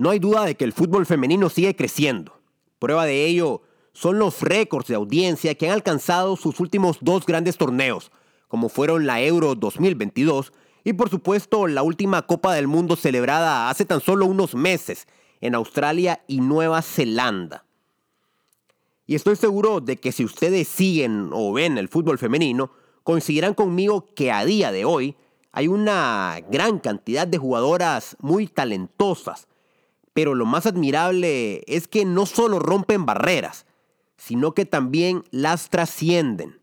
No hay duda de que el fútbol femenino sigue creciendo. Prueba de ello son los récords de audiencia que han alcanzado sus últimos dos grandes torneos, como fueron la Euro 2022 y por supuesto la última Copa del Mundo celebrada hace tan solo unos meses en Australia y Nueva Zelanda. Y estoy seguro de que si ustedes siguen o ven el fútbol femenino, coincidirán conmigo que a día de hoy hay una gran cantidad de jugadoras muy talentosas, pero lo más admirable es que no solo rompen barreras, sino que también las trascienden.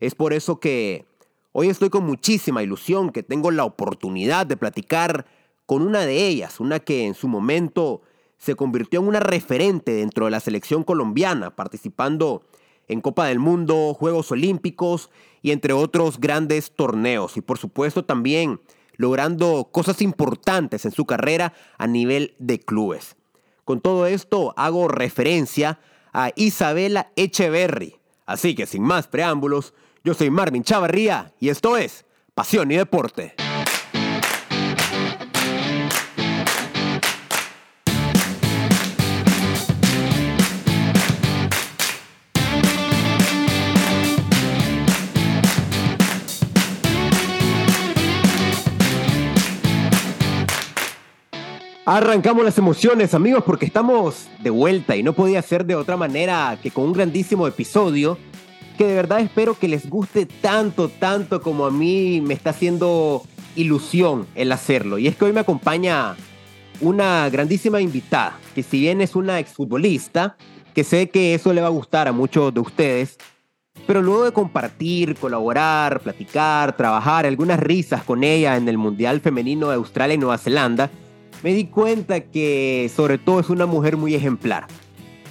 Es por eso que hoy estoy con muchísima ilusión que tengo la oportunidad de platicar con una de ellas, una que en su momento se convirtió en una referente dentro de la selección colombiana, participando en Copa del Mundo, Juegos Olímpicos y entre otros grandes torneos. Y por supuesto también logrando cosas importantes en su carrera a nivel de clubes. Con todo esto hago referencia a Isabela Echeverry. Así que sin más preámbulos, yo soy Marvin Chavarría y esto es Pasión y Deporte. Arrancamos las emociones, amigos, porque estamos de vuelta y no podía ser de otra manera que con un grandísimo episodio que de verdad espero que les guste tanto, tanto como a mí me está haciendo ilusión el hacerlo. Y es que hoy me acompaña una grandísima invitada, que si bien es una exfutbolista, que sé que eso le va a gustar a muchos de ustedes, pero luego de compartir, colaborar, platicar, trabajar, algunas risas con ella en el Mundial Femenino de Australia y Nueva Zelanda, me di cuenta que sobre todo es una mujer muy ejemplar.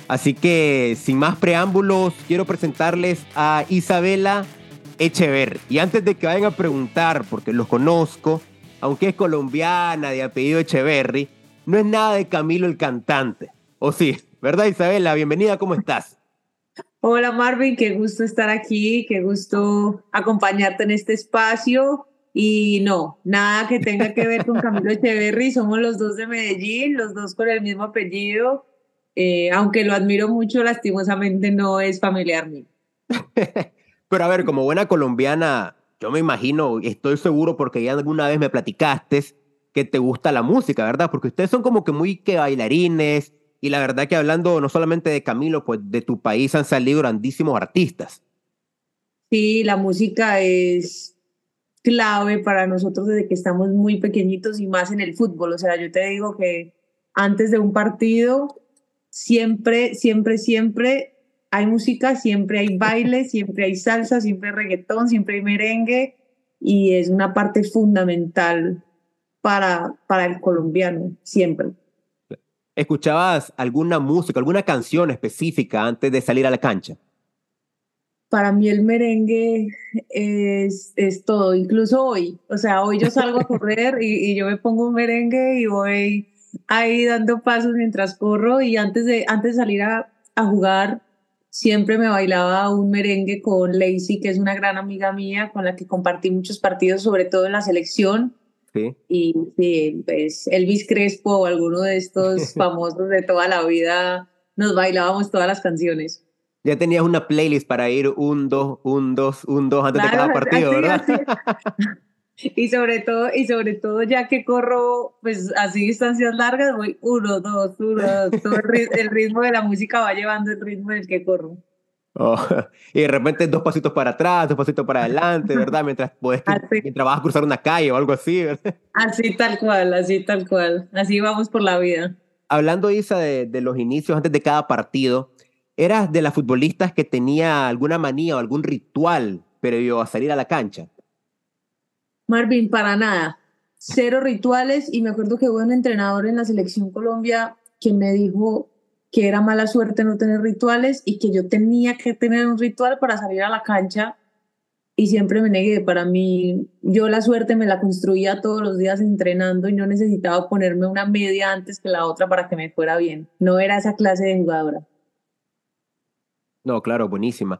Así que sin más preámbulos, quiero presentarles a Isabela Echever. Y antes de que vayan a preguntar, porque los conozco, aunque es colombiana de apellido Echeverry, no es nada de Camilo el cantante. ¿O sí? ¿Verdad Isabela? Bienvenida, ¿cómo estás? Hola Marvin, qué gusto estar aquí, qué gusto acompañarte en este espacio y no, nada que tenga que ver con Camilo Echeverry, somos los dos de Medellín, los dos con el mismo apellido, eh, aunque lo admiro mucho, lastimosamente no es familiar mío. Pero a ver, como buena colombiana, yo me imagino, estoy seguro porque ya alguna vez me platicaste que te gusta la música, ¿verdad? Porque ustedes son como que muy que bailarines y la verdad que hablando no solamente de Camilo, pues de tu país han salido grandísimos artistas. Sí, la música es clave para nosotros desde que estamos muy pequeñitos y más en el fútbol. O sea, yo te digo que antes de un partido, siempre, siempre, siempre hay música, siempre hay baile, siempre hay salsa, siempre hay reggaetón, siempre hay merengue y es una parte fundamental para, para el colombiano, siempre. ¿Escuchabas alguna música, alguna canción específica antes de salir a la cancha? Para mí el merengue es, es, todo, incluso hoy. O sea, hoy yo salgo a correr y, yo me pongo un merengue y voy ahí dando pasos mientras corro y antes de, antes de salir a, a jugar siempre me bailaba un merengue con Lacey, que es una gran amiga mía con la que compartí muchos partidos, sobre todo en la selección. Sí. Y sí, pues Elvis Crespo o alguno de estos famosos de toda la vida, nos bailábamos todas las canciones ya tenías una playlist para ir un, dos, un, dos, un, dos antes de cada partido, ¿verdad? Y sobre todo, y sobre todo ya que corro, pues así distancias largas, voy uno, dos, uno, dos, todo el, ritmo de la música va llevando el ritmo del que corro. Oh, y de repente dos pasitos para atrás, dos pasitos para adelante, ¿verdad? Mientras, puedes, mientras vas a cruzar una calle o algo así, ¿verdad? Así tal cual, así tal cual. Así vamos por la vida. Hablando, Isa, de, de los inicios antes de cada partido, ¿Eras de las futbolistas que tenía alguna manía o algún ritual previo a salir a la cancha? Marvin, para nada. Cero rituales y me acuerdo que hubo un entrenador en la selección Colombia que me dijo que era mala suerte no tener rituales y que yo tenía que tener un ritual para salir a la cancha y siempre me negué. Para mí, yo la suerte me la construía todos los días entrenando y no necesitaba ponerme una media antes que la otra para que me fuera bien. No era esa clase de jugadora. No, claro, buenísima.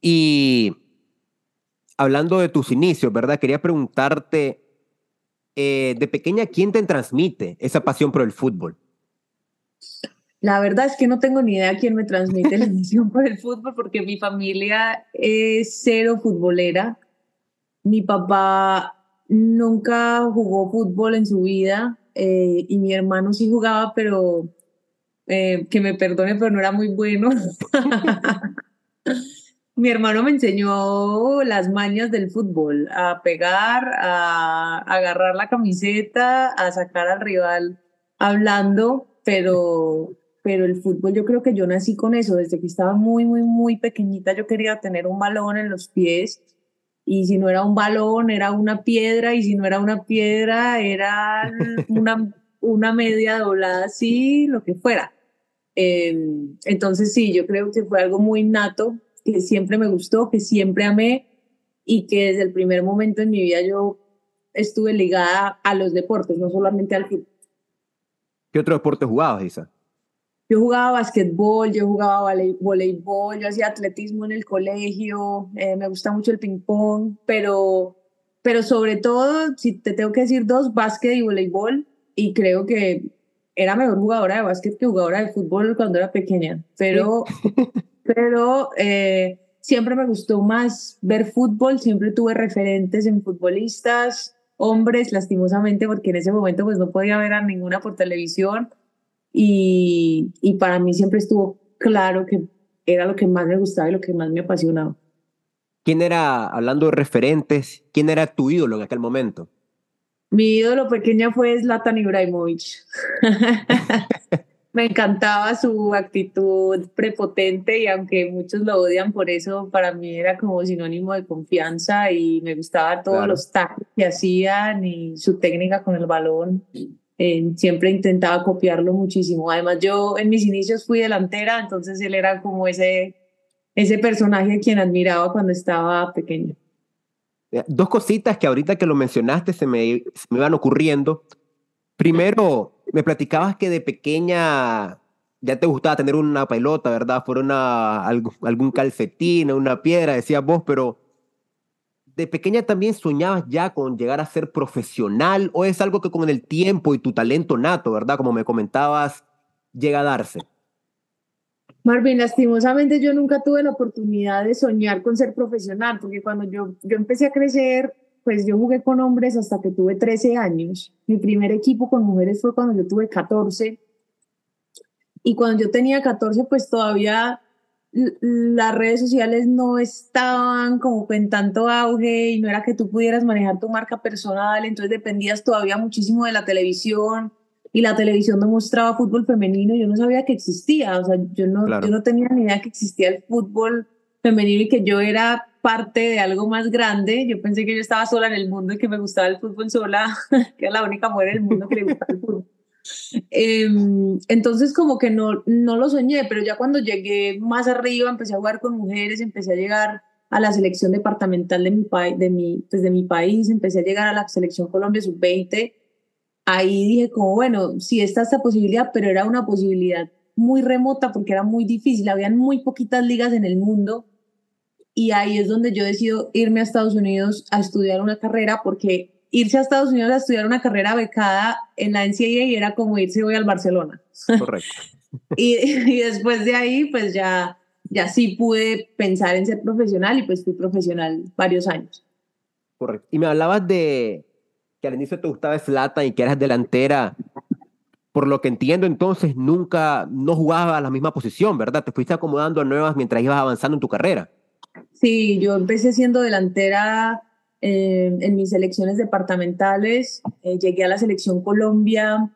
Y hablando de tus inicios, ¿verdad? Quería preguntarte, eh, de pequeña, ¿quién te transmite esa pasión por el fútbol? La verdad es que no tengo ni idea quién me transmite la emoción por el fútbol porque mi familia es cero futbolera. Mi papá nunca jugó fútbol en su vida eh, y mi hermano sí jugaba, pero eh, que me perdone, pero no era muy bueno. mi hermano me enseñó las mañas del fútbol, a pegar, a agarrar la camiseta, a sacar al rival hablando, pero, pero el fútbol yo creo que yo nací con eso, desde que estaba muy, muy, muy pequeñita yo quería tener un balón en los pies y si no era un balón era una piedra y si no era una piedra era una, una media doblada así, lo que fuera. Em, entonces sí, yo creo que fue algo muy nato, que siempre me gustó, que siempre amé y que desde el primer momento en mi vida yo estuve ligada a los deportes, no solamente al fútbol. ¿Qué otro deporte jugabas, Isa? Yo jugaba basquetbol, yo jugaba voleibol, yo hacía atletismo en el colegio, eh, me gusta mucho el ping pong, pero, pero sobre todo, si te tengo que decir dos, básquet y voleibol, y creo que era mejor jugadora de básquet que jugadora de fútbol cuando era pequeña, pero, pero eh, siempre me gustó más ver fútbol, siempre tuve referentes en futbolistas, hombres, lastimosamente, porque en ese momento pues no podía ver a ninguna por televisión y, y para mí siempre estuvo claro que era lo que más me gustaba y lo que más me apasionaba. ¿Quién era, hablando de referentes, quién era tu ídolo en aquel momento? Mi ídolo pequeña fue Zlatan Ibrahimovic. me encantaba su actitud prepotente y aunque muchos lo odian por eso, para mí era como sinónimo de confianza y me gustaba todos los tacos que hacían y su técnica con el balón. Eh, siempre intentaba copiarlo muchísimo. Además, yo en mis inicios fui delantera, entonces él era como ese, ese personaje a quien admiraba cuando estaba pequeño. Eh, dos cositas que ahorita que lo mencionaste se me, me iban ocurriendo. Primero, me platicabas que de pequeña ya te gustaba tener una pelota, ¿verdad? Fuera una, algún calcetín, una piedra, decías vos, pero ¿de pequeña también soñabas ya con llegar a ser profesional o es algo que con el tiempo y tu talento nato, ¿verdad? Como me comentabas, llega a darse. Marvin, lastimosamente yo nunca tuve la oportunidad de soñar con ser profesional, porque cuando yo, yo empecé a crecer, pues yo jugué con hombres hasta que tuve 13 años. Mi primer equipo con mujeres fue cuando yo tuve 14. Y cuando yo tenía 14, pues todavía las redes sociales no estaban como en tanto auge y no era que tú pudieras manejar tu marca personal, entonces dependías todavía muchísimo de la televisión y la televisión no mostraba fútbol femenino, yo no sabía que existía, o sea, yo no, yo no tenía ni idea que existía el fútbol femenino y que yo era parte de algo más grande. Yo pensé que yo estaba sola en el mundo y que me gustaba el fútbol sola, que era la única mujer en el mundo que le gustaba el fútbol. Em, entonces como que no, no lo soñé, pero ya cuando llegué más arriba, empecé a jugar con mujeres, empecé a llegar a la selección departamental de mi, de mi, pues de mi país, empecé a llegar a la selección Colombia sub-20 ahí dije como, bueno, sí está esta posibilidad, pero era una posibilidad muy remota porque era muy difícil, habían muy poquitas ligas en el mundo y ahí es donde yo decido irme a Estados Unidos a estudiar una carrera porque irse a Estados Unidos a estudiar una carrera becada en la NCAA era como irse hoy al Barcelona. Correcto. y, y, después de ahí, pues ya, ya sí pude pensar en ser profesional y pues fui profesional varios años. Correcto. Y me hablabas de, que al inicio te gustaba Zlatan y que eras delantera, por lo que entiendo entonces nunca, no jugabas a la misma posición, ¿verdad? Te fuiste acomodando a nuevas mientras ibas avanzando en tu carrera. Sí, yo empecé siendo delantera eh, en mis selecciones departamentales, eh, llegué a la selección Colombia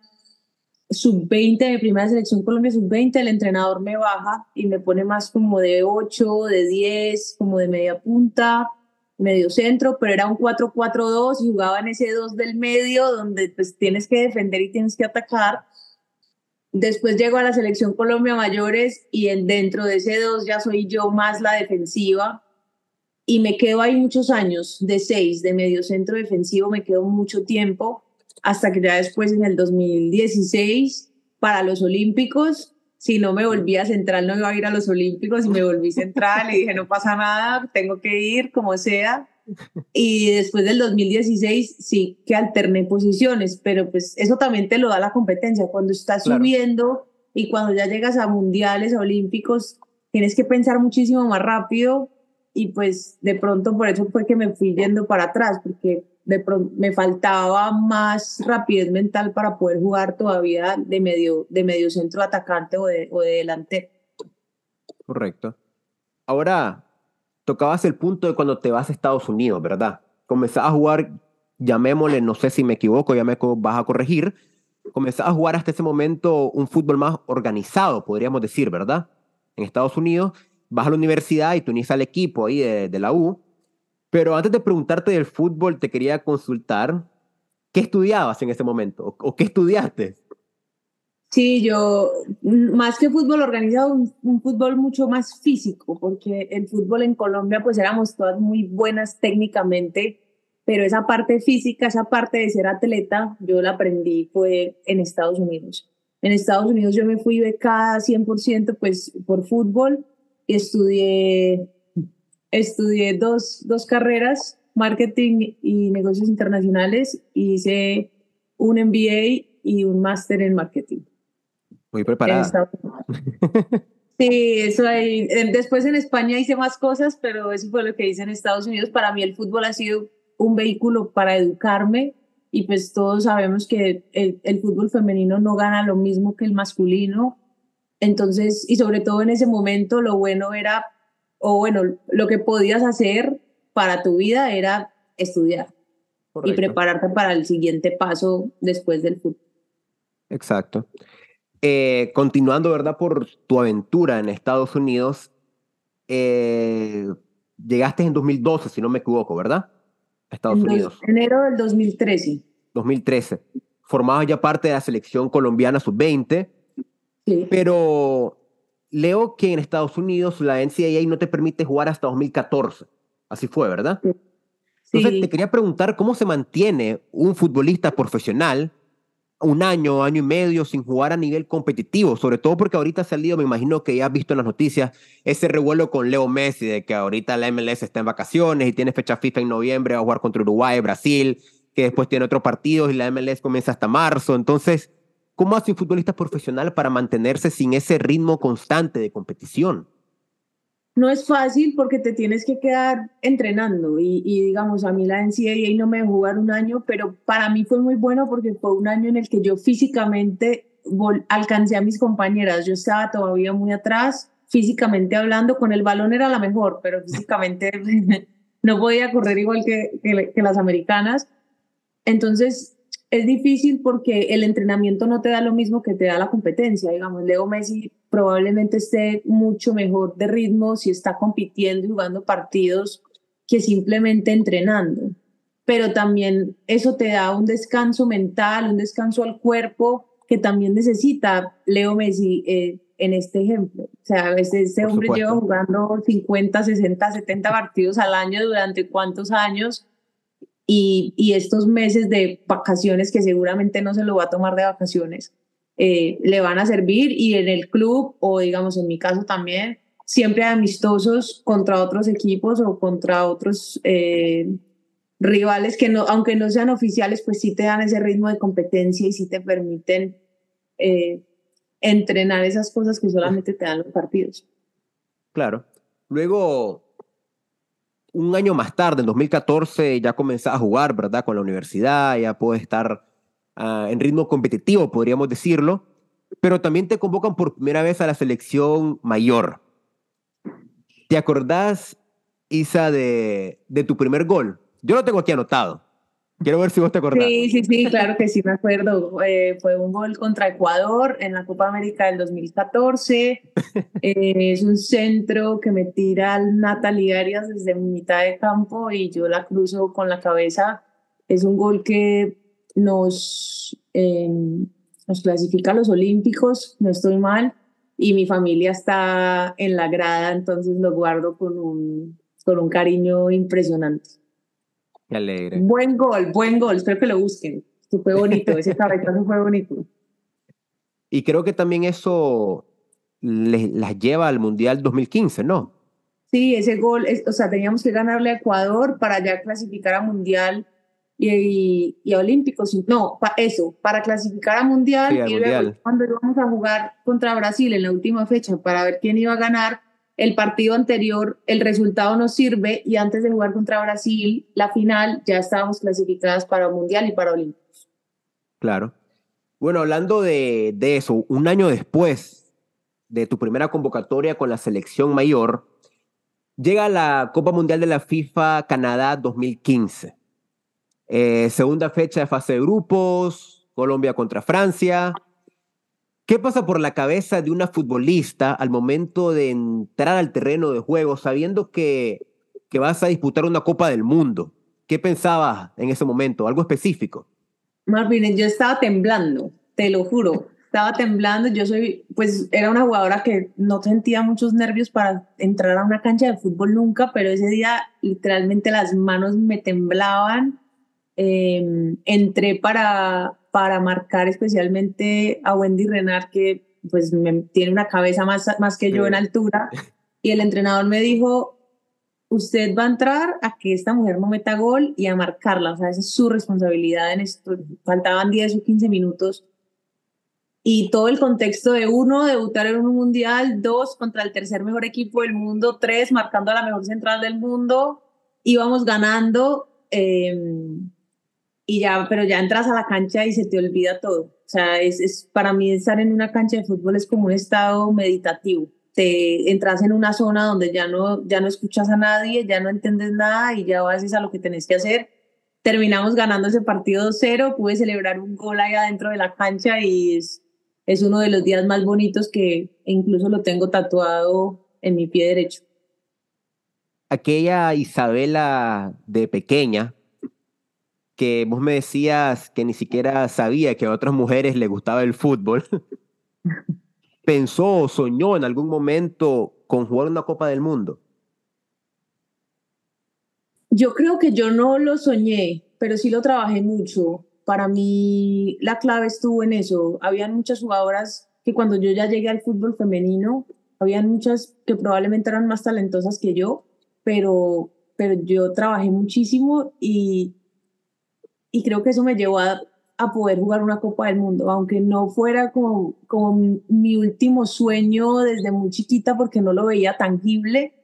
sub-20, mi primera selección Colombia sub-20, el entrenador me baja y me pone más como de 8, de 10, como de media punta medio centro, pero era un 4-4-2 y jugaba en ese 2 del medio donde pues tienes que defender y tienes que atacar. Después llego a la selección Colombia Mayores y en, dentro de ese 2 ya soy yo más la defensiva y me quedo ahí muchos años, de 6, de medio centro defensivo, me quedo mucho tiempo hasta que ya después en el 2016 para los Olímpicos si no me volvía central no iba a ir a los Olímpicos y me volví central y dije no pasa nada, tengo que ir como sea. Y después del 2016 sí que alterné posiciones, pero pues eso también te lo da la competencia. Cuando estás subiendo y cuando ya llegas a mundiales, olímpicos, tienes que pensar muchísimo más rápido y pues de pronto por eso fue que me fui yendo para atrás, porque me faltaba más rapidez mental para poder jugar todavía de medio, de medio centro atacante o de, o de delantero. Correcto. Ahora, tocabas el punto de cuando te vas a Estados Unidos, ¿verdad? Comenzás a jugar, llamémosle, no sé si me equivoco, ya me vas a corregir, comenzás a jugar hasta ese momento un fútbol más organizado, podríamos decir, ¿verdad? En Estados Unidos, vas a la universidad y tú unís al equipo ahí de la U, pero antes de preguntarte del fútbol, te quería consultar, ¿qué estudiabas en ese momento? ¿O, qué estudiaste? Sí, yo, más que fútbol organizado, un, fútbol mucho más físico, porque el fútbol en Colombia, pues éramos todas muy buenas técnicamente, pero esa parte física, esa parte de ser atleta, yo la aprendí fue en Estados Unidos. En Estados Unidos yo me fui becada 100% pues por fútbol estudié estudié dos, dos carreras, marketing y negocios internacionales, y hice un MBA y un máster en marketing. Muy preparada. Sí, eso ahí. Después en España hice más cosas, pero eso fue lo que hice en Estados Unidos. Para mí el fútbol ha sido un vehículo para educarme y pues todos sabemos que el, el fútbol femenino no gana lo mismo que el masculino. Entonces, y sobre todo en ese momento, lo bueno era o bueno, lo que podías hacer para tu vida era estudiar y prepararte para el siguiente paso después del fútbol. Exacto. Eh, continuando, ¿verdad? Por tu aventura en Estados Unidos, eh, llegaste en 2012, si no me equivoco, ¿verdad? Estados Unidos. Enero del 2013. 2013. Formabas ya parte de la selección colombiana sub-20. Sí. Pero leo que en Estados Unidos la NCAA no te permite jugar hasta 2014. Así fue, ¿verdad? Entonces te quería preguntar cómo se mantiene un futbolista profesional un año, año y medio sin jugar a nivel competitivo, sobre todo porque ahorita ha salido, me imagino que ya has visto en las noticias, ese revuelo con Leo Messi, de que ahorita la MLS está en vacaciones y tiene fecha FIFA en noviembre, va a jugar contra Uruguay, Brasil, que después tiene otro partido y la MLS comienza hasta marzo. Entonces, ¿Cómo hace un futbolista profesional para mantenerse sin ese ritmo constante de competición? No es fácil porque te tienes que quedar entrenando y, digamos, a mí la NCAA no me dejó jugar un año, pero para mí fue muy bueno porque fue un año en el que yo físicamente alcancé a mis compañeras. Yo estaba todavía muy atrás, físicamente hablando, con el balón era la mejor, pero físicamente no podía correr igual que, que las americanas. Entonces, es difícil porque el entrenamiento no te da lo mismo que te da la competencia. Digamos, Leo Messi probablemente esté mucho mejor de ritmo si está compitiendo y jugando partidos que simplemente entrenando. Pero también eso te da un descanso mental, un descanso al cuerpo que también necesita Leo Messi eh, en este ejemplo. O sea, este, este hombre lleva jugando 50, 60, 70 partidos al año durante cuántos años y, estos meses de vacaciones que seguramente no se lo va a tomar de vacaciones, eh, le van a servir y en el club o digamos en mi caso también, siempre amistosos contra otros equipos o contra otros eh, rivales que no, aunque no sean oficiales, pues sí te dan ese ritmo de competencia y sí te permiten eh, entrenar esas cosas que solamente te dan los partidos. Claro. Luego, un año más tarde, en 2014, ya comenzaba a jugar, ¿verdad? Con la universidad, ya puedes estar ah, en ritmo competitivo, podríamos decirlo, pero también te convocan por primera vez a la selección mayor. ¿Te acordás, Isa, de, de tu primer gol? Yo lo tengo aquí anotado. Quiero ver si vos te acordás. Sí, sí, sí, claro que sí me acuerdo. Eh, fue un gol contra Ecuador en la Copa América del 2014. Eh, es un centro que me tira al Natalie Arias desde mitad de campo y yo la cruzo con la cabeza. Es un gol que nos, em, nos clasifica a los Olímpicos, no estoy mal, y mi familia está en la grada, entonces lo guardo con un, con un cariño impresionante. Qué alegre. Buen gol, buen gol. Espero que lo busquen. Fue bonito, ese cabezazo fue bonito. Y creo que también eso las lleva al Mundial 2015, ¿no? Sí, ese gol, o sea, teníamos que ganarle a Ecuador para ya clasificar a Mundial y, y, a Olímpicos. No, eso, para clasificar a Mundial y luego cuando íbamos a jugar contra Brasil en la última fecha para ver quién iba a ganar, el partido anterior, el resultado nos sirve y antes de jugar contra Brasil, la final, ya estábamos clasificadas para Mundial y para Olímpicos. Claro. Bueno, hablando de, eso, un año después de tu primera convocatoria con la selección mayor, llega la Copa Mundial de la FIFA Canadá 2015. Eh, segunda fecha de fase de grupos, Colombia contra Francia. ¿Qué pasa por la cabeza de una futbolista al momento de entrar al terreno de juego sabiendo que, que vas a disputar una Copa del Mundo? ¿Qué pensabas en ese momento? ¿Algo específico? Marvin, yo estaba temblando, te lo juro. Estaba temblando. Yo soy, pues, era una jugadora que no sentía muchos nervios para entrar a una cancha de fútbol nunca, pero ese día literalmente las manos me temblaban Em, entré para, para marcar especialmente a Wendy Renard, que pues tiene una cabeza más, más que yo en altura, y el entrenador me dijo, usted va a entrar a que esta mujer no meta gol y a marcarla, o sea, esa es su responsabilidad en esto. Faltaban 10 o 15 minutos. Y todo el contexto de uno, debutar en un mundial, dos, contra el tercer mejor equipo del mundo, tres, marcando a la mejor central del mundo, íbamos ganando. Eh, y ya, pero ya entras a la cancha y se te olvida todo. O sea, es, es, para mí estar en una cancha de fútbol es como un estado meditativo. Te entras en una zona donde ya no, ya no escuchas a nadie, ya no entiendes nada y ya haces a lo que tenés que hacer. Terminamos ganando ese partido 2-0, pude celebrar un gol ahí adentro de la cancha y es, es uno de los días más bonitos que incluso lo tengo tatuado en mi pie derecho. Aquella Isabela de pequeña, que vos me decías que ni siquiera sabía que a otras mujeres les gustaba el fútbol, pensó o soñó en algún momento con jugar una Copa del Mundo? Yo creo que yo no lo soñé, pero sí lo trabajé mucho. Para mí la clave estuvo en eso. Habían muchas jugadoras que cuando yo ya llegué al fútbol femenino, habían muchas que probablemente eran más talentosas que yo, pero, pero yo trabajé muchísimo y, y creo que eso me llevó a, a, poder jugar una Copa del Mundo, aunque no fuera como, como mi último sueño desde muy chiquita porque no lo veía tangible,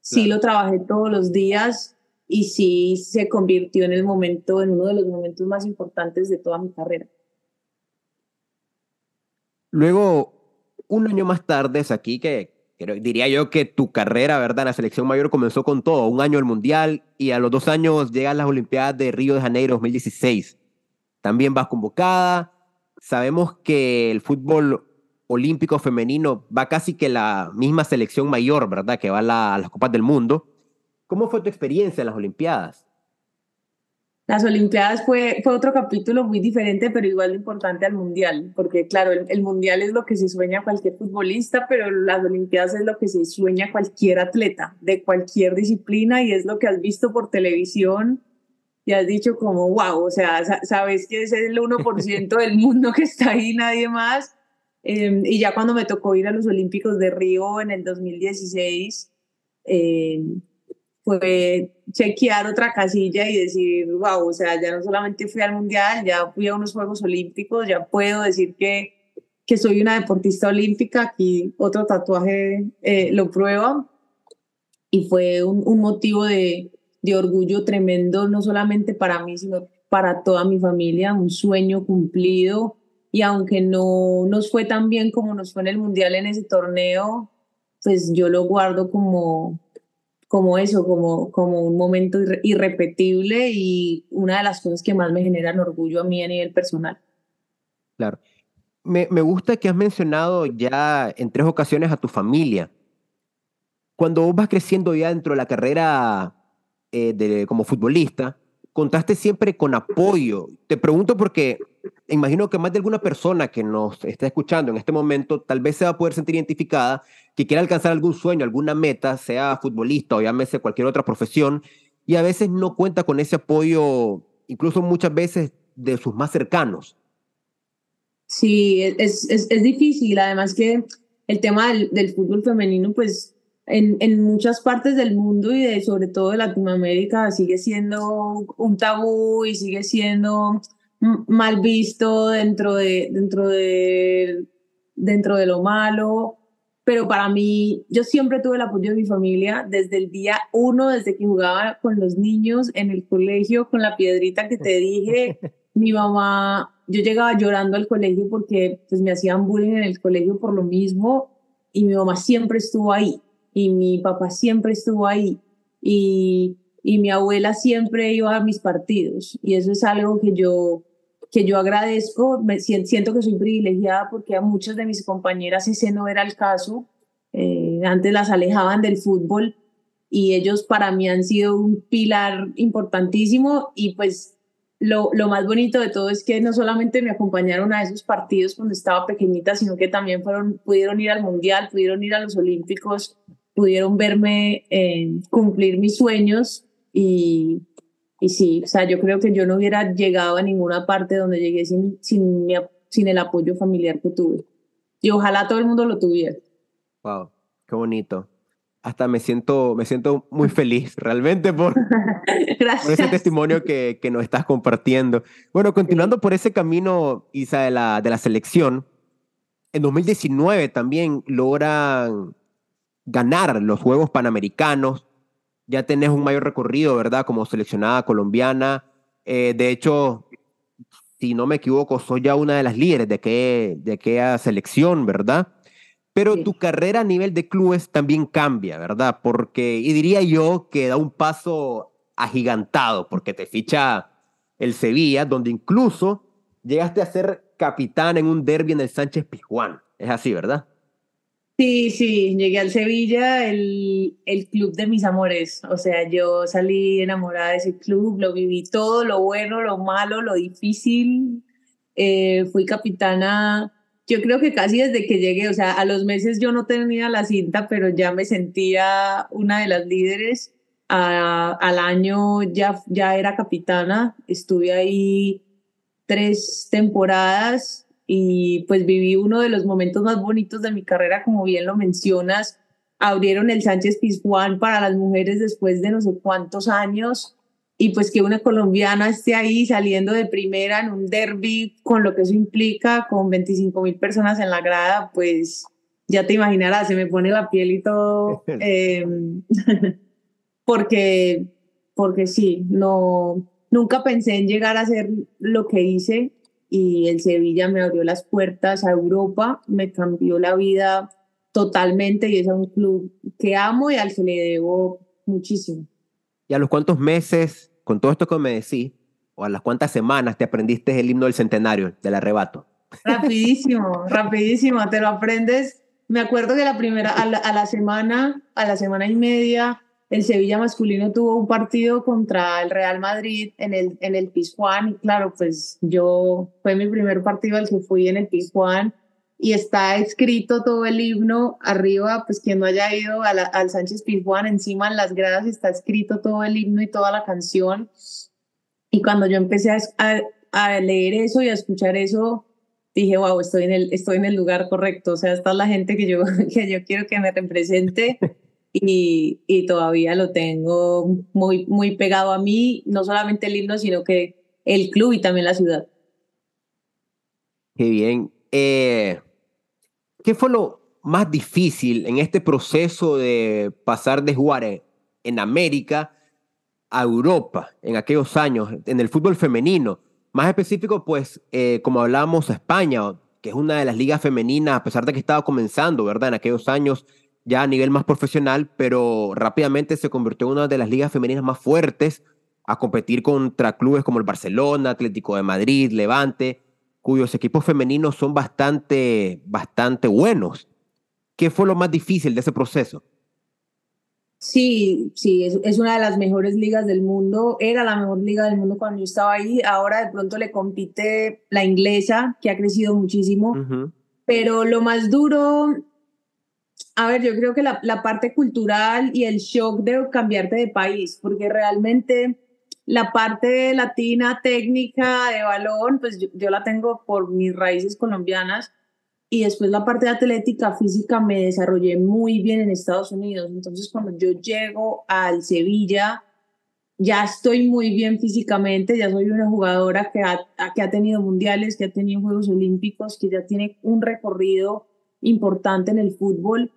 sí lo trabajé todos los días y sí se convirtió en el momento, en uno de los momentos más importantes de toda mi carrera. Luego, un año más tarde es aquí que diría yo que tu carrera, ¿verdad? La selección mayor comenzó con todo, un año el Mundial y a los dos años llegan las Olimpiadas de Río de Janeiro 2016. También vas convocada. Sabemos que el fútbol olímpico femenino va casi que la misma selección mayor, ¿verdad? Que va a las Copas del Mundo. ¿Cómo fue tu experiencia en las Olimpiadas? Las Olimpiadas fue, fue otro capítulo muy diferente, pero igual importante al Mundial, porque claro, el, Mundial es lo que se sueña cualquier futbolista, pero las Olimpiadas es lo que se sueña cualquier atleta de cualquier disciplina y es lo que has visto por televisión y has dicho como, wow, o sea, sabes que es el 1% del mundo que está ahí, nadie más. Em, y ya cuando me tocó ir a los Olímpicos de Río en el 2016, eh, em, fue chequear otra casilla y decir, wow, o sea, ya no solamente fui al Mundial, ya fui a unos Juegos Olímpicos, ya puedo decir que, que soy una deportista olímpica, aquí otro tatuaje eh, lo prueba, y fue un, un motivo de, de orgullo tremendo, no solamente para mí, sino para toda mi familia, un sueño cumplido, y aunque no nos fue tan bien como nos fue en el Mundial en ese torneo, pues yo lo guardo como como eso, como, como un momento irrepetible y una de las cosas que más me generan orgullo a mí a nivel personal. Claro. Me, me gusta que has mencionado ya en tres ocasiones a tu familia. Cuando vos vas creciendo ya dentro de la carrera eh, de, como futbolista, contaste siempre con apoyo. Te pregunto porque imagino que más de alguna persona que nos está escuchando en este momento tal vez se va a poder sentir identificada, que quiera alcanzar algún sueño, alguna meta, sea futbolista o llámese cualquier otra profesión, y a veces no cuenta con ese apoyo, incluso muchas veces de sus más cercanos. Sí, es, es, es difícil. Además que el tema del, del, fútbol femenino, pues en, en, muchas partes del mundo y sobre todo de Latinoamérica sigue siendo un tabú y sigue siendo mal visto dentro de, dentro de, dentro de lo malo. Pero para mí, yo siempre tuve el apoyo de mi familia desde el día uno, desde que jugaba con los niños en el colegio, con la piedrita que te dije. mi mamá, yo llegaba llorando al colegio porque pues, me hacían bullying en el colegio por lo mismo y mi mamá siempre estuvo ahí y mi papá siempre estuvo ahí y, y mi abuela siempre iba a mis partidos y eso es algo que yo que yo agradezco, me siento que soy privilegiada porque a muchas de mis compañeras ese no era el caso, eh, antes las alejaban del fútbol y ellos para mí han sido un pilar importantísimo y pues lo, lo, más bonito de todo es que no solamente me acompañaron a esos partidos cuando estaba pequeñita, sino que también fueron, pudieron ir al Mundial, pudieron ir a los Olímpicos, pudieron verme eh, cumplir mis sueños y, y sí, o sea, yo creo que yo no hubiera llegado a ninguna parte donde llegué sin, sin, sin el apoyo familiar que tuve. Y ojalá todo el mundo lo tuviera. Wow, qué bonito. Hasta me siento, me siento muy feliz realmente por, por ese testimonio que, que, nos estás compartiendo. Bueno, continuando por ese camino, Isa, de la, de la selección, en 2019 también logran ganar los Juegos Panamericanos. Ya tenés un mayor recorrido, ¿verdad? Como seleccionada colombiana. Eh, de hecho, si no me equivoco, soy ya una de las líderes de, que, de aquella selección, ¿verdad? Pero tu carrera a nivel de clubes también cambia, ¿verdad? Porque, y diría yo que da un paso agigantado, porque te ficha el Sevilla, donde incluso llegaste a ser capitán en un derby en el Sánchez Pizjuán. Es así, ¿verdad? Sí, sí, llegué al Sevilla, el, el club de mis amores. O sea, yo salí enamorada de ese club, lo viví todo, lo bueno, lo malo, lo difícil. Eh, fui capitana, yo creo que casi desde que llegué, o sea, a los meses yo no tenía la cinta, pero ya me sentía una de las líderes. al año ya, ya era capitana, estuve ahí tres temporadas y pues viví uno de los momentos más bonitos de mi carrera, como bien lo mencionas. Abrieron el Sánchez Pizjuán para las mujeres después de no sé cuántos años y pues que una colombiana esté ahí saliendo de primera en un derby con lo que eso implica, con 25 mil personas en la grada, pues ya te imaginarás, se me pone la piel y todo, em, porque, porque sí, no, nunca pensé en llegar a hacer lo que hice y el Sevilla me abrió las puertas a Europa, me cambió la vida totalmente y es un club que amo y al que le debo muchísimo. ¿Y a los cuántos meses, con todo esto que me decís, o a las cuántas semanas te aprendiste el himno del centenario, del arrebato? Rapidísimo, rapidísimo, te lo aprendes. Me acuerdo que la primera, a la, a la semana, a la semana y media, el Sevilla masculino tuvo un partido contra el Real Madrid en el, en el Pizjuán y claro, pues yo fue mi primer partido al que fui en el Pizjuán y está escrito todo el himno arriba, pues quien no haya ido al Sánchez Pizjuán, encima en las gradas está escrito todo el himno y toda la canción. Y cuando yo empecé a, a, leer eso y a escuchar eso, dije, wow, estoy en el, estoy en el lugar correcto. O sea, esta es la gente que yo, que yo quiero que me represente. y, y, todavía lo tengo muy, muy pegado a mí, no solamente el himno, sino que el club y también la ciudad. Qué bien. Eh, ¿Qué fue lo más difícil en este proceso de pasar de jugar en, América a Europa en aquellos años, en el fútbol femenino? Más específico, pues, eh, como hablábamos, España, que es una de las ligas femeninas, a pesar de que estaba comenzando, ¿verdad? En aquellos años, ya a nivel más profesional, pero rápidamente se convirtió en una de las ligas femeninas más fuertes a competir contra clubes como el Barcelona, Atlético de Madrid, Levante, cuyos equipos femeninos son bastante, bastante buenos. ¿Qué fue lo más difícil de ese proceso? Sí, sí, es, es, una de las mejores ligas del mundo. Era la mejor liga del mundo cuando yo estaba ahí. Ahora de pronto le compite la inglesa, que ha crecido muchísimo. Pero lo más duro a ver, yo creo que la, la, parte cultural y el shock de cambiarte de país, porque realmente la parte latina técnica de balón, pues yo, la tengo por mis raíces colombianas y después la parte de atlética física me desarrollé muy bien en Estados Unidos. Entonces cuando yo llego al Sevilla, ya estoy muy bien físicamente, ya soy una jugadora que ha, que ha tenido mundiales, que ha tenido Juegos Olímpicos, que ya tiene un recorrido importante en el fútbol.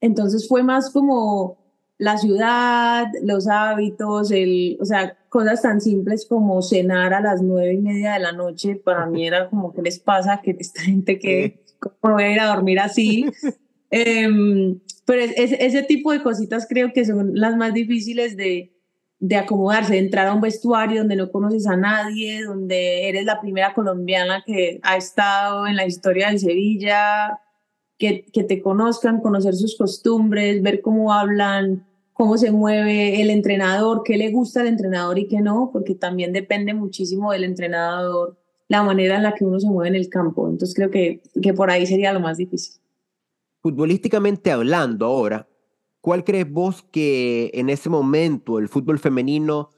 Entonces fue más como la ciudad, los hábitos, el, o sea, cosas tan simples como cenar a las nueve y media de la noche, para mí era como, ¿qué les pasa? Que esta gente que ¿cómo ir a dormir así? Em, pero ese tipo de cositas creo que son las más difíciles de, de acomodarse, entrar a un vestuario donde no conoces a nadie, donde eres la primera colombiana que ha estado en la historia del Sevilla, que, que te conozcan, conocer sus costumbres, ver cómo hablan, cómo se mueve el entrenador, qué le gusta al entrenador y qué no, porque también depende muchísimo del entrenador la manera en la que uno se mueve en el campo. Entonces creo que, que por ahí sería lo más difícil. Futbolísticamente hablando ahora, ¿cuál crees vos que en ese momento el fútbol femenino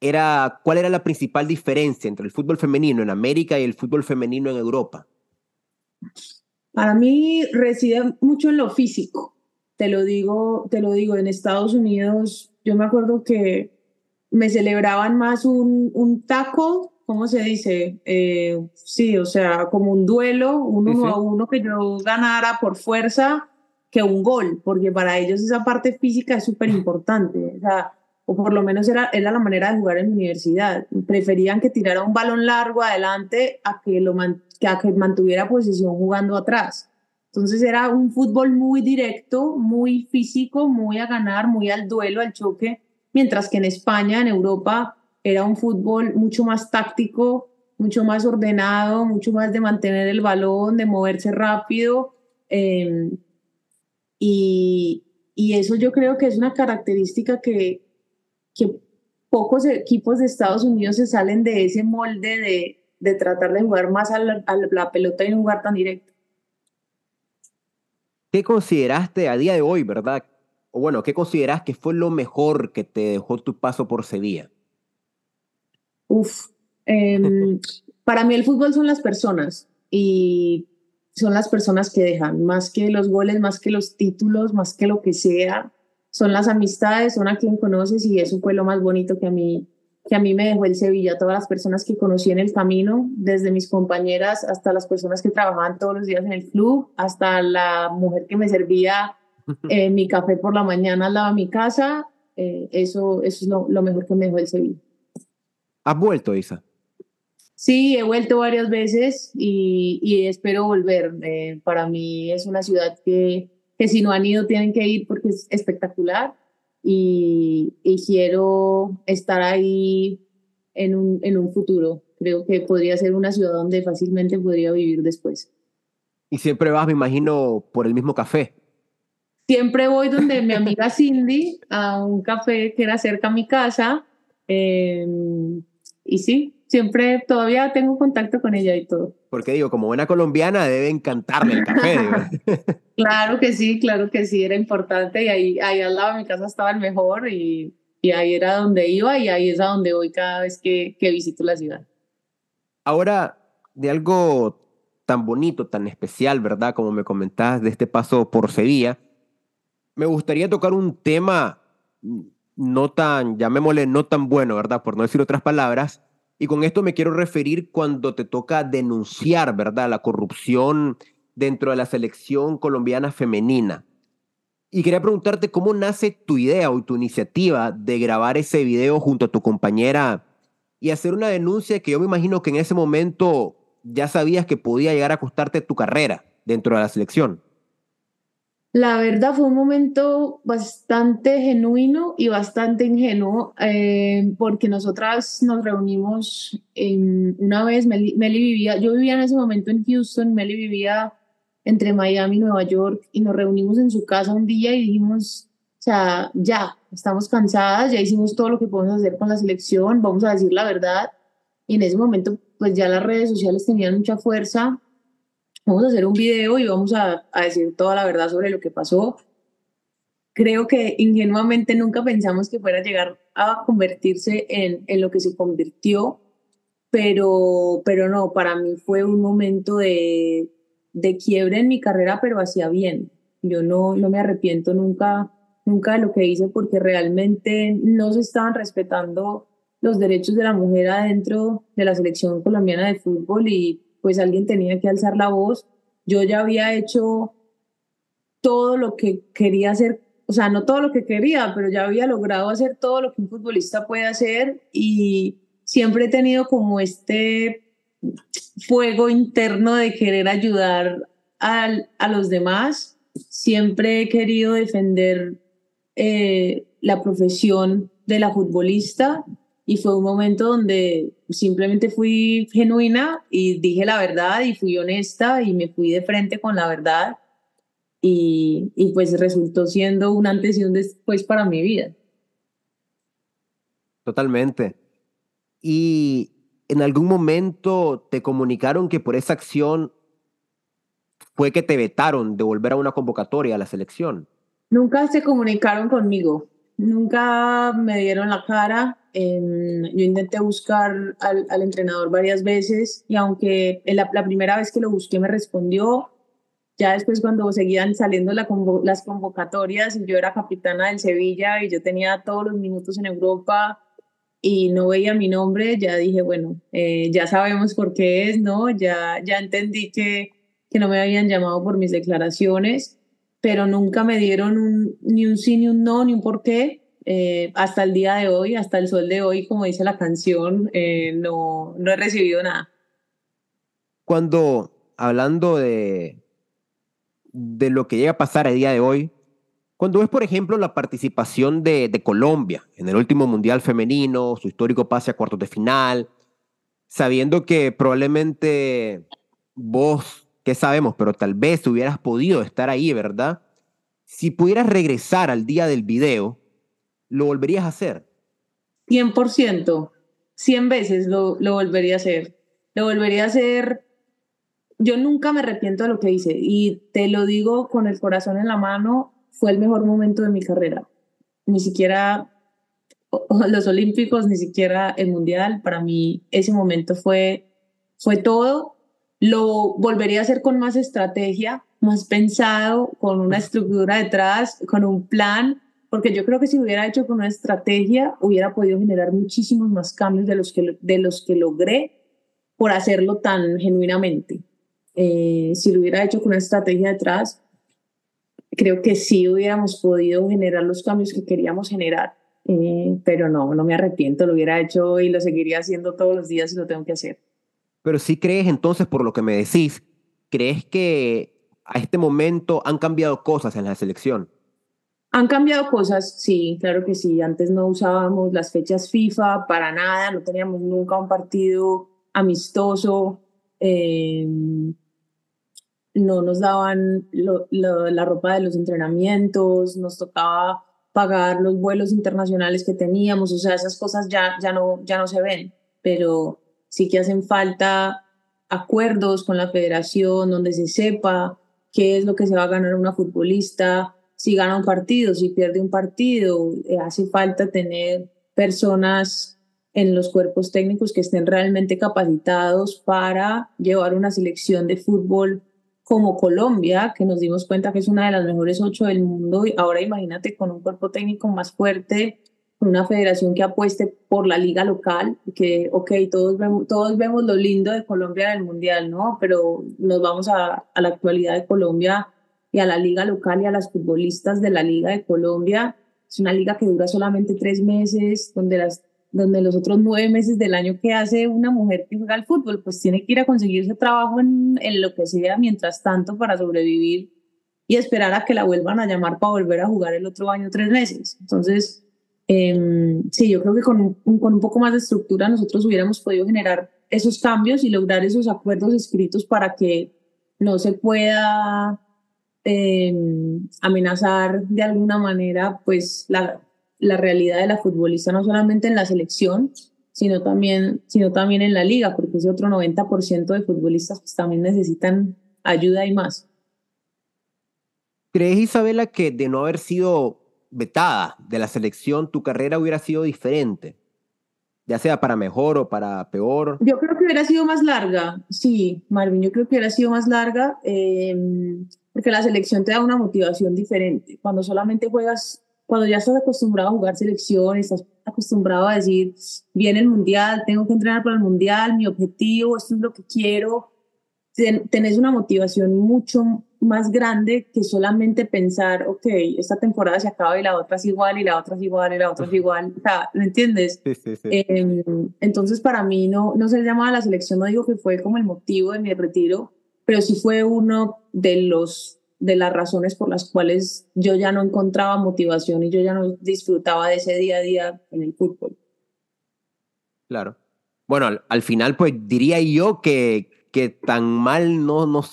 era, cuál era la principal diferencia entre el fútbol femenino en América y el fútbol femenino en Europa? Para mí reside mucho en lo físico. Te lo digo, te lo digo, en Estados Unidos yo me acuerdo que me celebraban más un, un taco ¿cómo se dice? Eh, sí, o sea, como un duelo, uno a uno que yo ganara por fuerza que un gol, porque para ellos esa parte física es súper importante, o sea, o por lo menos era, era la manera de jugar en la universidad. Preferían que tirara un balón largo adelante a que, lo que, a que mantuviera posición jugando atrás. Entonces era un fútbol muy directo, muy físico, muy a ganar, muy al duelo, al choque, mientras que en España, en Europa, era un fútbol mucho más táctico, mucho más ordenado, mucho más de mantener el balón, de moverse rápido. Em, y, y, eso yo creo que es una característica que, que pocos equipos de Estados Unidos se salen de ese molde de, de tratar de jugar más a la, a la pelota y no jugar tan directo. ¿Qué consideraste a día de hoy, verdad? O bueno, ¿qué consideras que fue lo mejor que te dejó tu paso por Sevilla? Uf, em, para mí el fútbol son las personas y son las personas que dejan, más que los goles, más que los títulos, más que lo que sea, son las amistades, son a quien conoces y eso fue lo más bonito que a mí que a mí me dejó el Sevilla, todas las personas que conocí en el camino, desde mis compañeras hasta las personas que trabajaban todos los días en el club, hasta la mujer que me servía eh, mi café por la mañana al lado de mi casa, eh, eso, eso es lo, lo mejor que me dejó el Sevilla. ¿Has vuelto, Isa? Sí, he vuelto varias veces y, espero volver. Eh, para mí es una ciudad que, que si no han ido tienen que ir porque es espectacular y, quiero estar ahí en un, en un futuro. Creo que podría ser una ciudad donde fácilmente podría vivir después. Y siempre vas, me imagino, por el mismo café. Siempre voy donde mi amiga Cindy, a un café que era cerca a mi casa. Eh, y sí, siempre todavía tengo contacto con ella y todo. Porque digo, como buena colombiana debe encantarle el café. claro que sí, claro que sí, era importante y ahí, ahí al lado de mi casa estaba el mejor y, y ahí era donde iba y ahí es a donde voy cada vez que, que visito la ciudad. Ahora, de algo tan bonito, tan especial, ¿verdad? Como me comentabas de este paso por Sevilla, me gustaría tocar un tema no tan, llamémosle, no tan bueno, ¿verdad? Por no decir otras palabras. Y con esto me quiero referir cuando te toca denunciar, ¿verdad? La corrupción dentro de la selección colombiana femenina. Y quería preguntarte cómo nace tu idea o tu iniciativa de grabar ese video junto a tu compañera y hacer una denuncia que yo me imagino que en ese momento ya sabías que podía llegar a costarte tu carrera dentro de la selección. La verdad fue un momento bastante genuino y bastante ingenuo eh, porque nosotras nos reunimos en, una vez, Meli, vivía, yo vivía en ese momento en Houston, Meli vivía entre Miami y Nueva York y nos reunimos en su casa un día y dijimos, o sea, ya, estamos cansadas, ya hicimos todo lo que podemos hacer con la selección, vamos a decir la verdad. Y en ese momento, pues ya las redes sociales tenían mucha fuerza vamos a hacer un video y vamos a, a, decir toda la verdad sobre lo que pasó. Creo que ingenuamente nunca pensamos que fuera a llegar a convertirse en, en lo que se convirtió, pero, pero no, para mí fue un momento de, de quiebre en mi carrera, pero hacía bien. Yo no, no me arrepiento nunca, nunca de lo que hice porque realmente no se estaban respetando los derechos de la mujer adentro de la selección colombiana de fútbol y pues alguien tenía que alzar la voz. Yo ya había hecho todo lo que quería hacer, o sea, no todo lo que quería, pero ya había logrado hacer todo lo que un futbolista puede hacer y siempre he tenido como este fuego interno de querer ayudar a los demás. Siempre he querido defender eh, la profesión de la futbolista y fue un momento donde simplemente fui genuina y dije la verdad y fui honesta y me fui de frente con la verdad y, y pues resultó siendo un antes y un después para mi vida. Totalmente. Y en algún momento te comunicaron que por esa acción fue que te vetaron de volver a una convocatoria a la selección. Nunca se comunicaron conmigo, nunca me dieron la cara. Em, yo intenté buscar al, entrenador varias veces y aunque la, primera vez que lo busqué me respondió, ya después cuando seguían saliendo la las convocatorias yo era capitana del Sevilla y yo tenía todos los minutos en Europa y no veía mi nombre, ya dije, bueno, eh, ya sabemos por qué es, ¿no? Ya, ya entendí que, que no me habían llamado por mis declaraciones, pero nunca me dieron ni un sí, ni un no, ni un por qué. Eh, hasta el día de hoy, hasta el sol de hoy, como dice la canción, eh, no, no he recibido nada. Cuando, hablando de, de lo que llega a pasar a día de hoy, cuando ves, por ejemplo, la participación de, Colombia en el último Mundial Femenino, su histórico pase a cuartos de final, sabiendo que probablemente vos, qué sabemos, pero tal vez hubieras podido estar ahí, ¿verdad? Si pudieras regresar al día del video, ¿lo volverías a hacer? 100%, 100 veces lo, lo volvería a hacer. Lo volvería a hacer. Yo nunca me arrepiento de lo que hice y te lo digo con el corazón en la mano fue el mejor momento de mi carrera. Ni siquiera los Olímpicos, ni siquiera el Mundial. Para mí ese momento fue, fue todo. Lo volvería a hacer con más estrategia, más pensado, con una estructura detrás, con un plan, porque yo creo que si hubiera hecho con una estrategia, hubiera podido generar muchísimos más cambios de los que, de los que logré por hacerlo tan genuinamente. Eh, si lo hubiera hecho con una estrategia detrás, creo que sí hubiéramos podido generar los cambios que queríamos generar, eh, pero no, no me arrepiento, lo hubiera hecho y lo seguiría haciendo todos los días y lo tengo que hacer. Pero sí crees entonces, por lo que me decís, ¿crees que a este momento han cambiado cosas en la selección? Han cambiado cosas, sí, claro que sí. Antes no usábamos las fechas FIFA para nada, no teníamos nunca un partido amistoso. Eh, no nos daban la ropa de los entrenamientos, nos tocaba pagar los vuelos internacionales que teníamos, o sea, esas cosas ya, ya, no, ya no se ven, pero sí que hacen falta acuerdos con la federación donde se sepa qué es lo que se va a ganar una futbolista, si gana un partido, si pierde un partido, eh, hace falta tener personas en los cuerpos técnicos que estén realmente capacitados para llevar una selección de fútbol como Colombia, que nos dimos cuenta que es una de las mejores ocho del mundo, y ahora imagínate con un cuerpo técnico más fuerte, una federación que apueste por la liga local, que, ok, todos vemos, todos vemos lo lindo de Colombia en el Mundial, ¿no? Pero nos vamos a, a la actualidad de Colombia y a la liga local y a las futbolistas de la liga de Colombia. Es una liga que dura solamente tres meses, donde las donde los otros nueve meses del año que hace una mujer que juega al fútbol, pues tiene que ir a conseguirse trabajo en, en lo que sea mientras tanto para sobrevivir y esperar a que la vuelvan a llamar para volver a jugar el otro año tres meses. Entonces, eh, sí, yo creo que con con un poco más de estructura nosotros hubiéramos podido generar esos cambios y lograr esos acuerdos escritos para que no se pueda eh, amenazar de alguna manera pues la, la realidad de la futbolista, no solamente en la selección, sino también, sino también en la liga, porque ese otro 90% de futbolistas pues, también necesitan ayuda y más. ¿Crees, Isabela, que de no haber sido vetada de la selección, tu carrera hubiera sido diferente? ya sea para mejor o para peor. Yo creo que hubiera sido más larga, sí, Marvin, yo creo que hubiera sido más larga, em, porque la selección te da una motivación diferente. Cuando solamente juegas, cuando ya estás acostumbrado a jugar selección, estás acostumbrado a decir, viene el mundial, tengo que entrenar para el mundial, mi objetivo, esto es lo que quiero, tenés una motivación mucho más grande que solamente pensar, ok, esta temporada se acaba y la otra es igual y la otra es igual y la otra es igual. O sea, ¿me entiendes? Sí, sí, sí. Eh, entonces, para mí no, no se llamaba la selección, no digo que fue como el motivo de mi retiro, pero sí fue uno de los de las razones por las cuales yo ya no encontraba motivación y yo ya no disfrutaba de ese día a día en el fútbol. Claro. Bueno, al, al final, pues diría yo que, que tan mal no, no,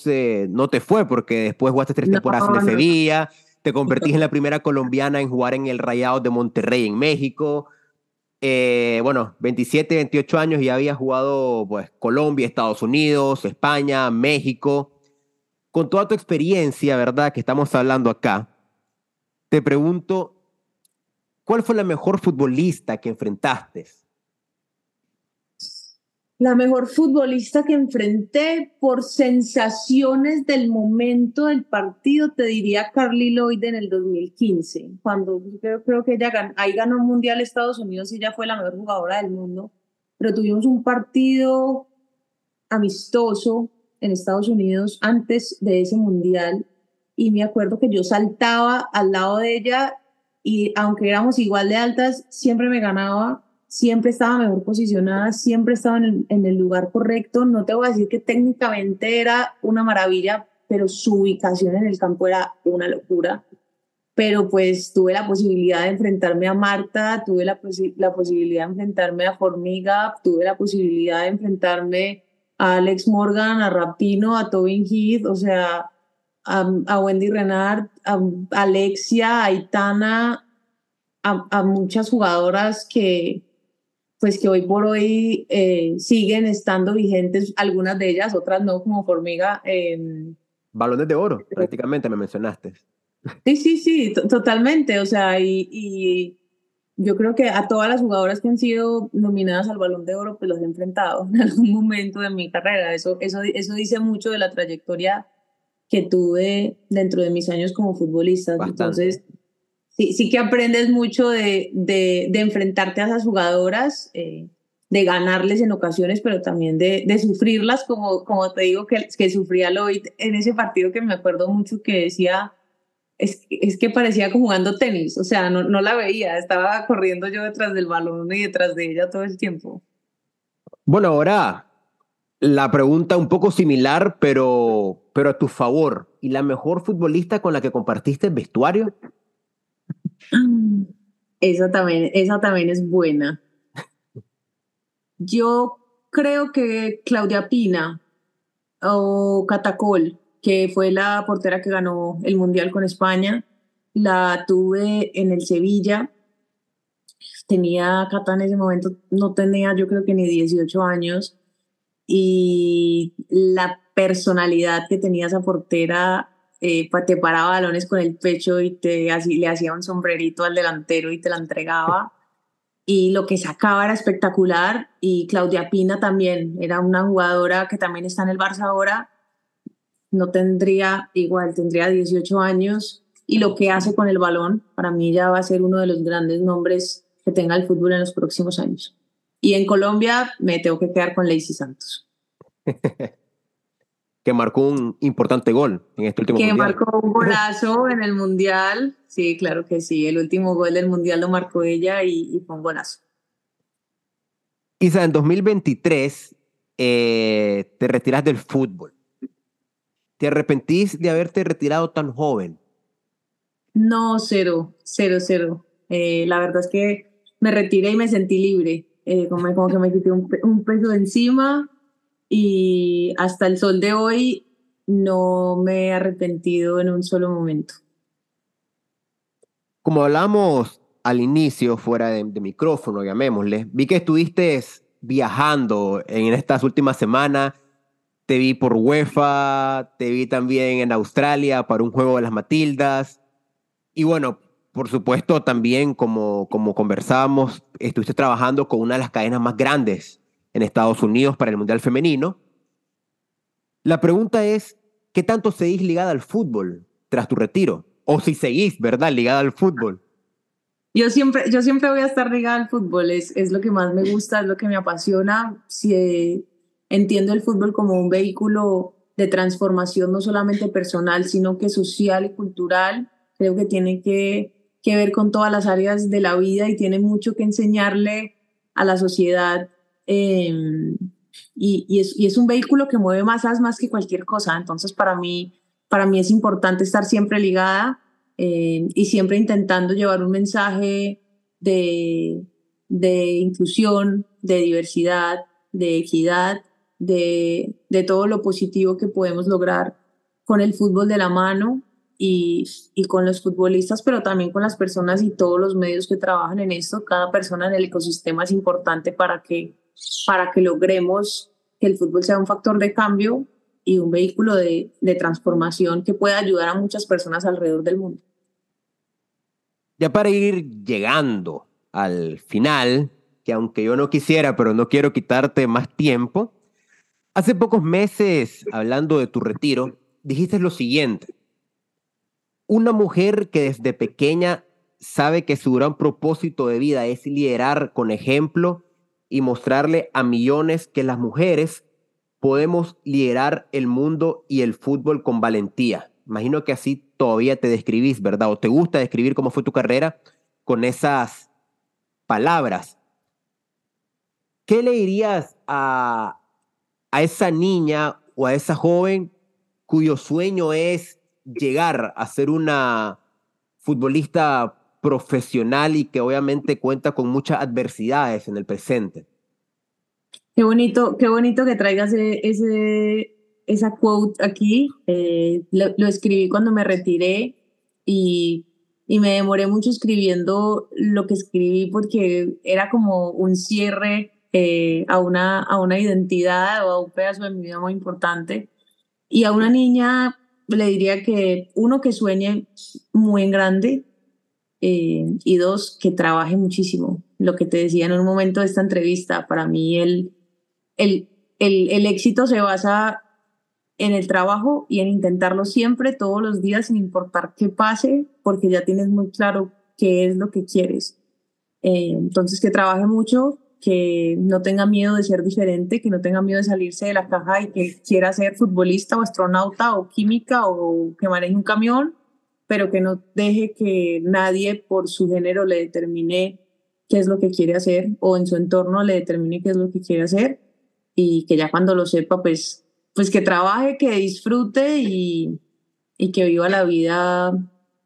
no te fue, porque después jugaste tres temporadas en Sevilla, te convertís en la primera colombiana en jugar en el Rayado de Monterrey en México. Eh, bueno, 27, 28 años y había jugado pues Colombia, Estados Unidos, España, México. Con toda tu experiencia, ¿verdad? Que estamos hablando acá, te pregunto, ¿cuál fue la mejor futbolista que enfrentaste? La mejor futbolista que enfrenté por sensaciones del momento del partido, te diría Carly Lloyd en el 2015, cuando creo, que ella ganó, ahí ganó un mundial Estados Unidos y ella fue la mejor jugadora del mundo, pero tuvimos un partido amistoso en Estados Unidos antes de ese mundial y me acuerdo que yo saltaba al lado de ella y aunque éramos igual de altas, siempre me ganaba siempre estaba mejor posicionada, siempre estaba en el, lugar correcto. No te voy a decir que técnicamente era una maravilla, pero su ubicación en el campo era una locura. Pero pues tuve la posibilidad de enfrentarme a Marta, tuve la, la posibilidad de enfrentarme a Formiga, tuve la posibilidad de enfrentarme a Alex Morgan, a Rapino, a Tobin Heath, o sea, a, Wendy Renard, a Alexia, a Aitana, a muchas jugadoras que, pues que hoy por hoy eh, siguen estando vigentes, algunas de ellas, otras no, como Formiga. Eh, Balones de oro, prácticamente me mencionaste. Sí, sí, sí, totalmente. O sea, y, y, yo creo que a todas las jugadoras que han sido nominadas al Balón de Oro, pues los he enfrentado en algún momento de mi carrera. Eso, eso, eso dice mucho de la trayectoria que tuve dentro de mis años como futbolista. Entonces, sí, sí que aprendes mucho de, de, de enfrentarte a esas jugadoras, eh, de ganarles en ocasiones, pero también de, de, sufrirlas, como, como te digo que, que sufría Lloyd en ese partido que me acuerdo mucho que decía, es, es que parecía como jugando tenis, o sea, no, no la veía, estaba corriendo yo detrás del balón y detrás de ella todo el tiempo. Bueno, ahora la pregunta un poco similar, pero, pero a tu favor. ¿Y la mejor futbolista con la que compartiste el vestuario? Esa también, esa también es buena. Yo creo que Claudia Pina o Catacol, que fue la portera que ganó el Mundial con España, la tuve en el Sevilla. Tenía Cata en ese momento, no tenía yo creo que ni 18 años. Y la personalidad que tenía esa portera eh, te paraba balones con el pecho y te, así, le hacía un sombrerito al delantero y te la entregaba. Y lo que sacaba era espectacular. Y Claudia Pina también era una jugadora que también está en el Barça ahora. No tendría, igual, tendría 18 años. Y lo que hace con el balón, para mí ya va a ser uno de los grandes nombres que tenga el fútbol en los próximos años. Y en Colombia me tengo que quedar con Lacey Santos. que marcó un importante gol en este último que mundial. marcó un golazo en el mundial. Sí, claro que sí. El último gol del mundial lo marcó ella y, fue un golazo. Isa, en 2023 eh, te retiras del fútbol. ¿Te arrepentís de haberte retirado tan joven? No, cero, cero, cero. Eh, la verdad es que me retiré y me sentí libre. Eh, como, como, que me quité un, un peso de encima y hasta el sol de hoy no me he arrepentido en un solo momento. Como hablamos al inicio, fuera de, micrófono, llamémosle, vi que estuviste viajando en estas últimas semanas. Te vi por UEFA, te vi también en Australia para un juego de las Matildas. Y bueno, por supuesto, también como, como conversábamos, estuviste trabajando con una de las cadenas más grandes en Estados Unidos para el Mundial Femenino. La pregunta es, ¿qué tanto seguís ligada al fútbol tras tu retiro? O si seguís, ¿verdad? Ligada al fútbol. Yo siempre, yo siempre voy a estar ligada al fútbol, es, es lo que más me gusta, es lo que me apasiona. Si, entiendo el fútbol como un vehículo de transformación no solamente personal, sino que social y cultural. Creo que tiene que que ver con todas las áreas de la vida y tiene mucho que enseñarle a la sociedad. Em, y, es, un vehículo que mueve masas más que cualquier cosa. Entonces, para mí, para mí es importante estar siempre ligada em, y siempre intentando llevar un mensaje de, de inclusión, de diversidad, de equidad, de, de todo lo positivo que podemos lograr con el fútbol de la mano y, y, con los futbolistas, pero también con las personas y todos los medios que trabajan en esto. Cada persona en el ecosistema es importante para que, para que logremos que el fútbol sea un factor de cambio y un vehículo de, transformación que pueda ayudar a muchas personas alrededor del mundo. Ya para ir llegando al final, que aunque yo no quisiera, pero no quiero quitarte más tiempo, hace pocos meses, hablando de tu retiro, dijiste lo siguiente una mujer que desde pequeña sabe que su gran propósito de vida es liderar con ejemplo y mostrarle a millones que las mujeres podemos liderar el mundo y el fútbol con valentía. Imagino que así todavía te describís, ¿verdad? O te gusta describir cómo fue tu carrera con esas palabras. ¿Qué le dirías a, a esa niña o a esa joven cuyo sueño es llegar a ser una futbolista profesional y que obviamente cuenta con muchas adversidades en el presente. Qué bonito, qué bonito que traigas ese, esa quote aquí. Eh, lo, escribí cuando me retiré y, y, me demoré mucho escribiendo lo que escribí porque era como un cierre eh, a, una, a una identidad o a un pedazo de mi vida muy importante. Y a una niña le diría que uno, que sueñe muy en grande eh, y dos, que trabaje muchísimo. Lo que te decía en un momento de esta entrevista, para mí el, el, el, el éxito se basa en el trabajo y en intentarlo siempre, todos los días, sin importar qué pase, porque ya tienes muy claro qué es lo que quieres. Eh, entonces, que trabaje mucho, que no tenga miedo de ser diferente, que no tenga miedo de salirse de la caja y que quiera ser futbolista o astronauta o química o que maneje un camión, pero que no deje que nadie por su género le determine qué es lo que quiere hacer o en su entorno le determine qué es lo que quiere hacer y que ya cuando lo sepa, pues, pues que trabaje, que disfrute y, y que viva la vida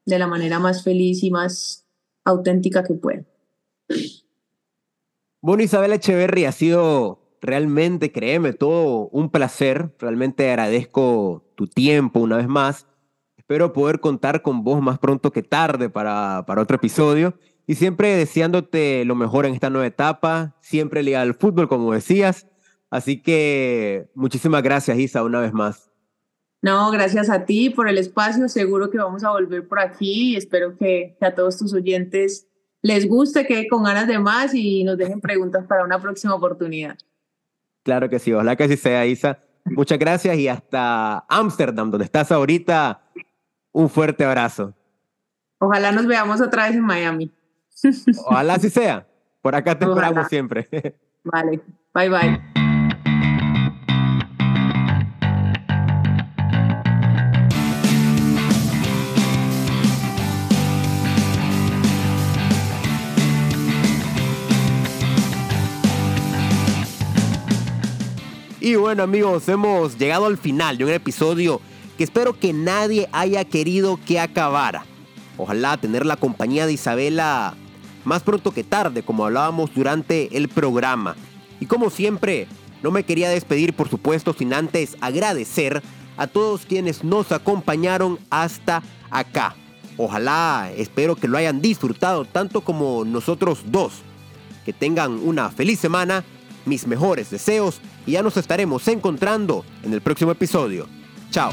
de la manera más feliz y más auténtica que pueda. Bueno, Isabel Echeverry, ha sido realmente, créeme, todo un placer. Realmente agradezco tu tiempo una vez más. Espero poder contar con vos más pronto que tarde para, para otro episodio. Y siempre deseándote lo mejor en esta nueva etapa, siempre ligado al fútbol, como decías. Así que muchísimas gracias, Isa, una vez más. No, gracias a ti por el espacio. Seguro que vamos a volver por aquí y espero que, que a todos tus oyentes les guste, que con ganas de más y nos dejen preguntas para una próxima oportunidad. Claro que sí, ojalá que así sea, Isa. Muchas gracias y hasta Ámsterdam, donde estás ahorita. Un fuerte abrazo. Ojalá nos veamos otra vez en Miami. Ojalá así sea. Por acá te esperamos siempre. Vale, bye bye. Y bueno amigos, hemos llegado al final de un episodio que espero que nadie haya querido que acabara. Ojalá tener la compañía de Isabela más pronto que tarde, como hablábamos durante el programa. Y como siempre, no me quería despedir, por supuesto, sin antes agradecer a todos quienes nos acompañaron hasta acá. Ojalá, espero que lo hayan disfrutado tanto como nosotros dos. Que tengan una feliz semana mis mejores deseos y ya nos estaremos encontrando en el próximo episodio. Chao.